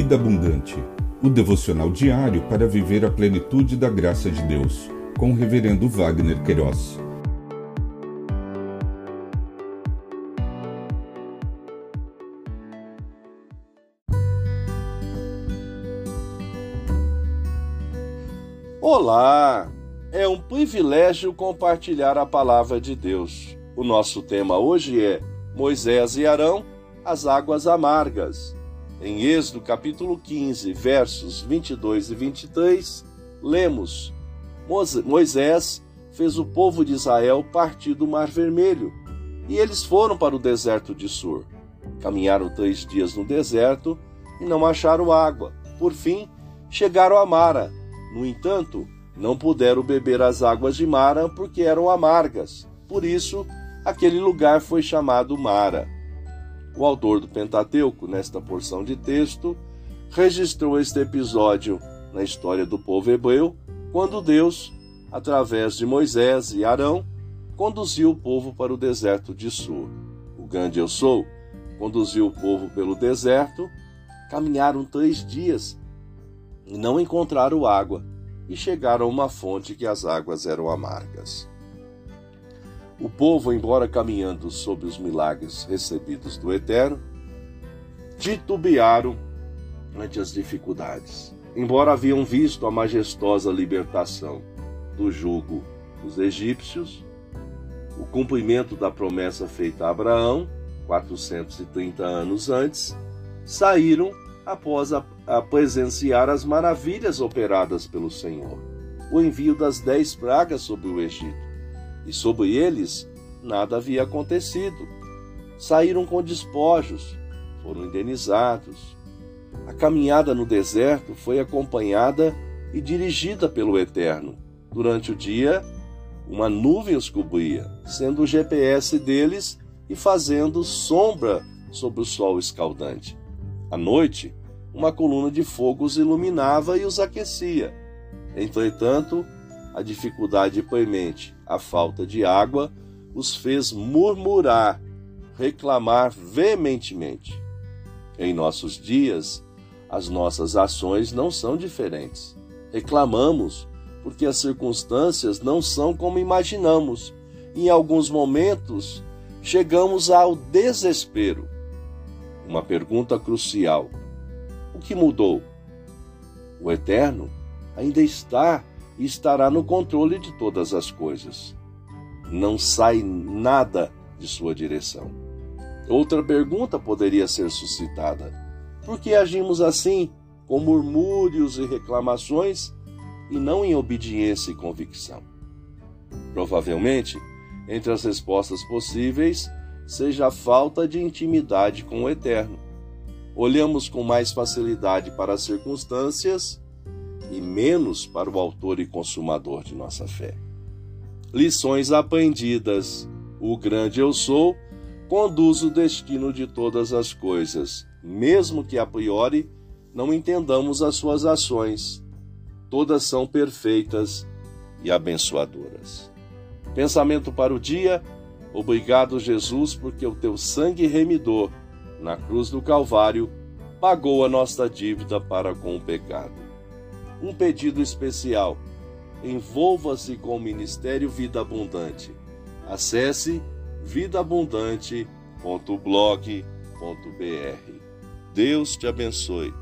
Vida Abundante, o devocional diário para viver a plenitude da graça de Deus, com o Reverendo Wagner Queiroz. Olá! É um privilégio compartilhar a palavra de Deus. O nosso tema hoje é Moisés e Arão, as águas amargas. Em Êxodo capítulo 15, versos 22 e 23, lemos: Moisés fez o povo de Israel partir do Mar Vermelho, e eles foram para o deserto de Sur. Caminharam três dias no deserto e não acharam água. Por fim, chegaram a Mara. No entanto, não puderam beber as águas de Mara porque eram amargas. Por isso, aquele lugar foi chamado Mara. O autor do Pentateuco, nesta porção de texto, registrou este episódio na história do povo hebreu, quando Deus, através de Moisés e Arão, conduziu o povo para o deserto de Sur. O grande Eu Sou conduziu o povo pelo deserto, caminharam três dias e não encontraram água, e chegaram a uma fonte que as águas eram amargas. O povo, embora caminhando sob os milagres recebidos do Eterno, titubearam ante as dificuldades. Embora haviam visto a majestosa libertação do jugo dos egípcios, o cumprimento da promessa feita a Abraão, 430 anos antes, saíram após a, a presenciar as maravilhas operadas pelo Senhor, o envio das dez pragas sobre o Egito e sobre eles nada havia acontecido. Saíram com despojos, foram indenizados. A caminhada no deserto foi acompanhada e dirigida pelo Eterno. Durante o dia, uma nuvem os cobria, sendo o GPS deles e fazendo sombra sobre o sol escaldante. À noite, uma coluna de fogo os iluminava e os aquecia. Entretanto, a dificuldade premente, a falta de água, os fez murmurar, reclamar veementemente. Em nossos dias, as nossas ações não são diferentes. Reclamamos porque as circunstâncias não são como imaginamos. Em alguns momentos, chegamos ao desespero. Uma pergunta crucial: o que mudou? O Eterno ainda está e estará no controle de todas as coisas. Não sai nada de sua direção. Outra pergunta poderia ser suscitada: por que agimos assim, com murmúrios e reclamações, e não em obediência e convicção? Provavelmente, entre as respostas possíveis, seja a falta de intimidade com o Eterno. Olhamos com mais facilidade para as circunstâncias e menos para o autor e consumador de nossa fé. Lições aprendidas. O grande eu sou conduz o destino de todas as coisas, mesmo que a priori não entendamos as suas ações. Todas são perfeitas e abençoadoras. Pensamento para o dia. Obrigado, Jesus, porque o teu sangue remidor na cruz do Calvário pagou a nossa dívida para com o pecado um pedido especial. Envolva-se com o Ministério Vida Abundante. Acesse vidaabundante.blog.br. Deus te abençoe.